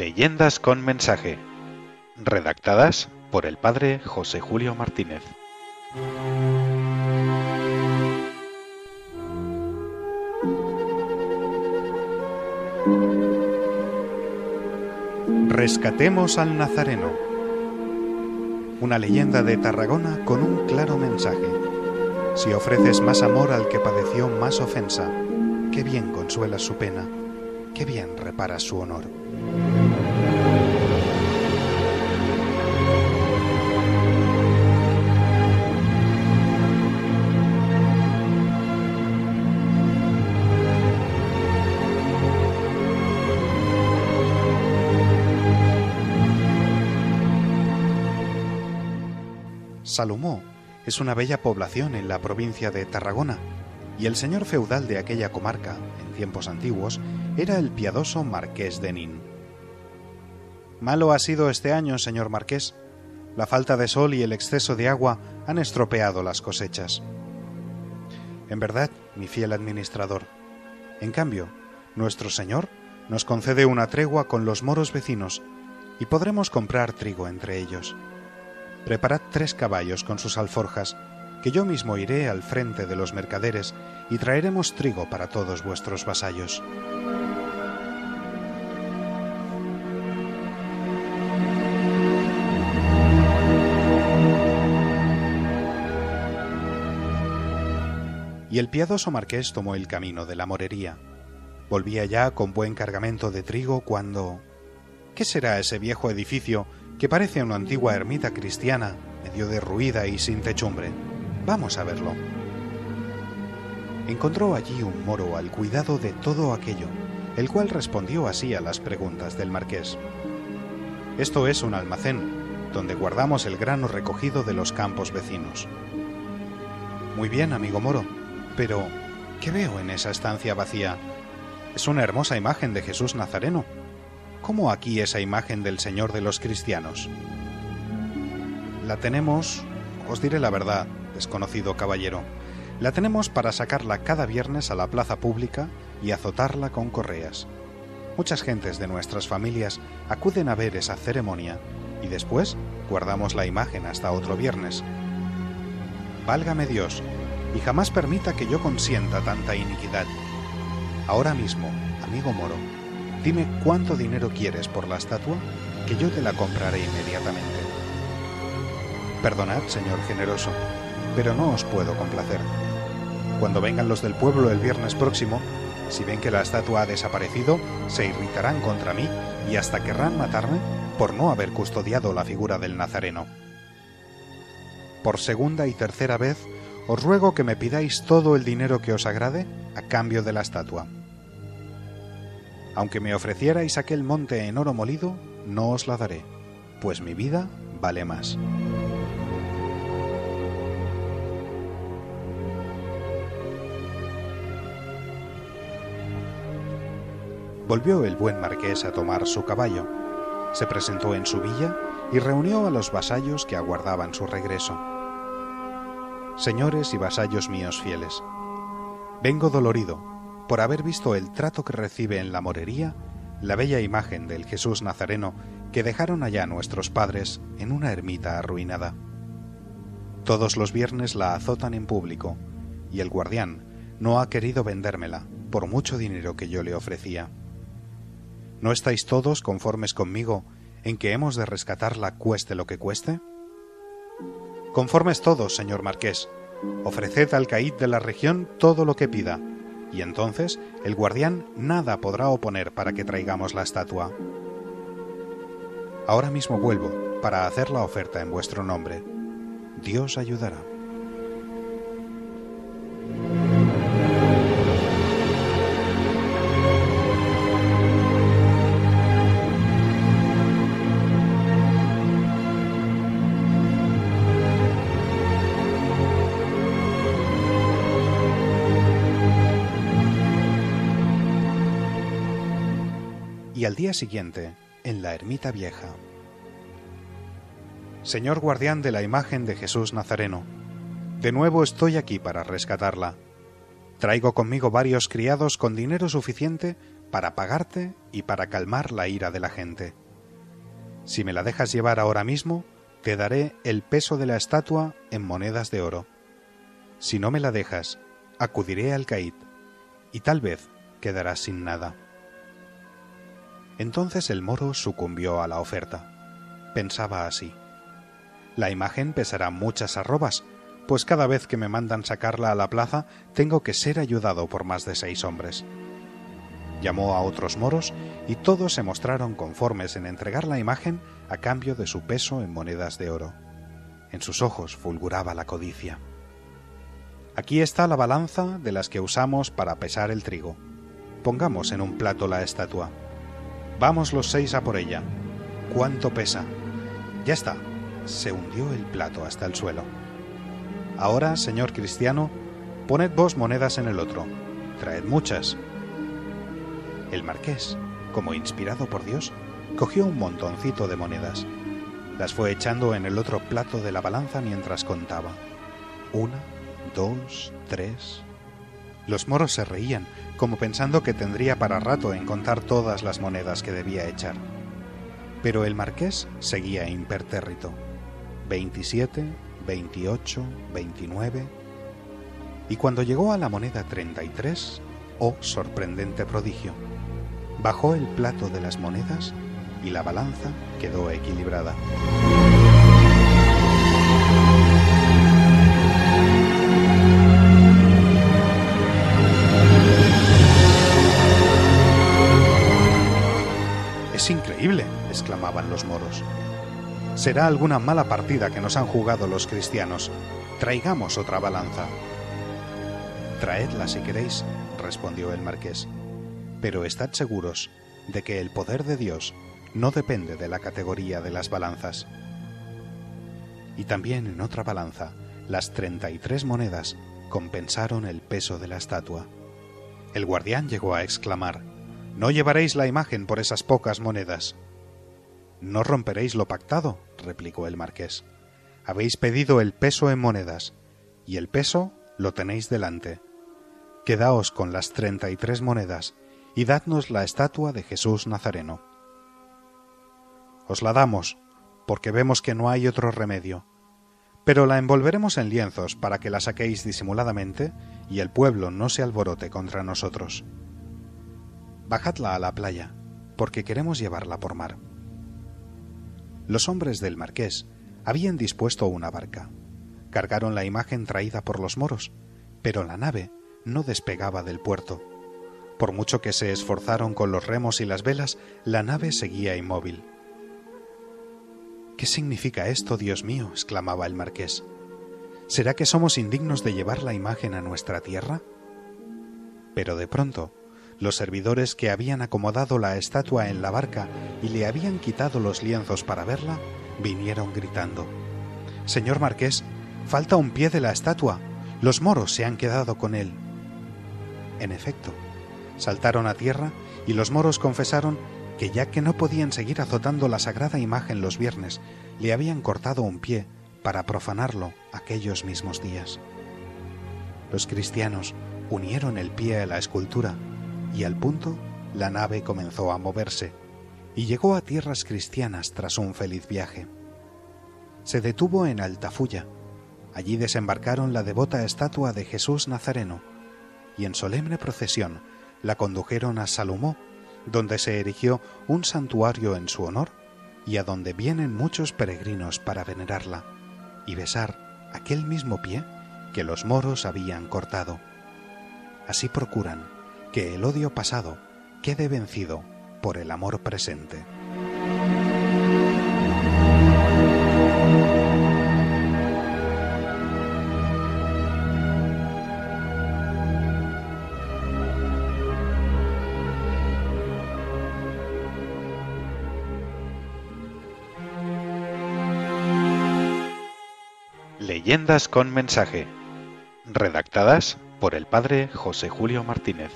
Leyendas con mensaje. Redactadas por el padre José Julio Martínez. Rescatemos al Nazareno. Una leyenda de Tarragona con un claro mensaje. Si ofreces más amor al que padeció más ofensa, qué bien consuelas su pena, qué bien reparas su honor. Es una bella población en la provincia de Tarragona, y el señor feudal de aquella comarca, en tiempos antiguos, era el piadoso marqués de Nin. Malo ha sido este año, señor marqués. La falta de sol y el exceso de agua han estropeado las cosechas. En verdad, mi fiel administrador. En cambio, nuestro Señor nos concede una tregua con los moros vecinos y podremos comprar trigo entre ellos. Preparad tres caballos con sus alforjas, que yo mismo iré al frente de los mercaderes y traeremos trigo para todos vuestros vasallos. Y el piadoso marqués tomó el camino de la morería. Volvía ya con buen cargamento de trigo cuando... ¿Qué será ese viejo edificio que parece una antigua ermita cristiana, medio derruida y sin techumbre? Vamos a verlo. Encontró allí un moro al cuidado de todo aquello, el cual respondió así a las preguntas del marqués. Esto es un almacén, donde guardamos el grano recogido de los campos vecinos. Muy bien, amigo moro, pero ¿qué veo en esa estancia vacía? Es una hermosa imagen de Jesús Nazareno. ¿Cómo aquí esa imagen del Señor de los cristianos? La tenemos, os diré la verdad, desconocido caballero, la tenemos para sacarla cada viernes a la plaza pública y azotarla con correas. Muchas gentes de nuestras familias acuden a ver esa ceremonia y después guardamos la imagen hasta otro viernes. Válgame Dios, y jamás permita que yo consienta tanta iniquidad. Ahora mismo, amigo moro, dime cuánto dinero quieres por la estatua, que yo te la compraré inmediatamente. Perdonad, señor generoso, pero no os puedo complacer. Cuando vengan los del pueblo el viernes próximo, si ven que la estatua ha desaparecido, se irritarán contra mí y hasta querrán matarme por no haber custodiado la figura del Nazareno. Por segunda y tercera vez, os ruego que me pidáis todo el dinero que os agrade a cambio de la estatua. Aunque me ofrecierais aquel monte en oro molido, no os la daré, pues mi vida vale más. Volvió el buen marqués a tomar su caballo, se presentó en su villa y reunió a los vasallos que aguardaban su regreso. Señores y vasallos míos fieles, vengo dolorido por haber visto el trato que recibe en la morería la bella imagen del Jesús Nazareno que dejaron allá nuestros padres en una ermita arruinada. Todos los viernes la azotan en público, y el guardián no ha querido vendérmela por mucho dinero que yo le ofrecía. ¿No estáis todos conformes conmigo en que hemos de rescatarla cueste lo que cueste? Conformes todos, señor marqués. Ofreced al caíd de la región todo lo que pida, y entonces el guardián nada podrá oponer para que traigamos la estatua. Ahora mismo vuelvo para hacer la oferta en vuestro nombre. Dios ayudará. Y al día siguiente en la ermita vieja. Señor guardián de la imagen de Jesús Nazareno, de nuevo estoy aquí para rescatarla. Traigo conmigo varios criados con dinero suficiente para pagarte y para calmar la ira de la gente. Si me la dejas llevar ahora mismo, te daré el peso de la estatua en monedas de oro. Si no me la dejas, acudiré al Caid, y tal vez quedarás sin nada. Entonces el moro sucumbió a la oferta. Pensaba así. La imagen pesará muchas arrobas, pues cada vez que me mandan sacarla a la plaza tengo que ser ayudado por más de seis hombres. Llamó a otros moros y todos se mostraron conformes en entregar la imagen a cambio de su peso en monedas de oro. En sus ojos fulguraba la codicia. Aquí está la balanza de las que usamos para pesar el trigo. Pongamos en un plato la estatua. Vamos los seis a por ella. ¿Cuánto pesa? Ya está. Se hundió el plato hasta el suelo. Ahora, señor cristiano, poned vos monedas en el otro. Traed muchas, el marqués, como inspirado por Dios, cogió un montoncito de monedas. Las fue echando en el otro plato de la balanza mientras contaba. Una, dos, tres. Los moros se reían, como pensando que tendría para rato en contar todas las monedas que debía echar. Pero el marqués seguía impertérrito. Veintisiete, veintiocho, veintinueve. Y cuando llegó a la moneda treinta y tres, oh sorprendente prodigio, bajó el plato de las monedas y la balanza quedó equilibrada. Increíble, exclamaban los moros. Será alguna mala partida que nos han jugado los cristianos. Traigamos otra balanza. Traedla si queréis, respondió el marqués pero estad seguros de que el poder de Dios no depende de la categoría de las balanzas. Y también en otra balanza, las treinta y tres monedas compensaron el peso de la estatua. El guardián llegó a exclamar, No llevaréis la imagen por esas pocas monedas. No romperéis lo pactado, replicó el marqués. Habéis pedido el peso en monedas, y el peso lo tenéis delante. Quedaos con las treinta y tres monedas y dadnos la estatua de Jesús Nazareno. Os la damos, porque vemos que no hay otro remedio, pero la envolveremos en lienzos para que la saquéis disimuladamente y el pueblo no se alborote contra nosotros. Bajadla a la playa, porque queremos llevarla por mar. Los hombres del marqués habían dispuesto una barca. Cargaron la imagen traída por los moros, pero la nave no despegaba del puerto por mucho que se esforzaron con los remos y las velas, la nave seguía inmóvil. ¿Qué significa esto, Dios mío? exclamaba el marqués. ¿Será que somos indignos de llevar la imagen a nuestra tierra? Pero de pronto, los servidores que habían acomodado la estatua en la barca y le habían quitado los lienzos para verla, vinieron gritando. Señor marqués, falta un pie de la estatua. Los moros se han quedado con él. En efecto, saltaron a tierra y los moros confesaron que ya que no podían seguir azotando la sagrada imagen los viernes, le habían cortado un pie para profanarlo aquellos mismos días. Los cristianos unieron el pie a la escultura y al punto la nave comenzó a moverse y llegó a tierras cristianas tras un feliz viaje. Se detuvo en Altafulla. Allí desembarcaron la devota estatua de Jesús Nazareno y en solemne procesión la condujeron a Salomó, donde se erigió un santuario en su honor y a donde vienen muchos peregrinos para venerarla y besar aquel mismo pie que los moros habían cortado. Así procuran que el odio pasado quede vencido por el amor presente. Leyendas con mensaje. Redactadas por el padre José Julio Martínez.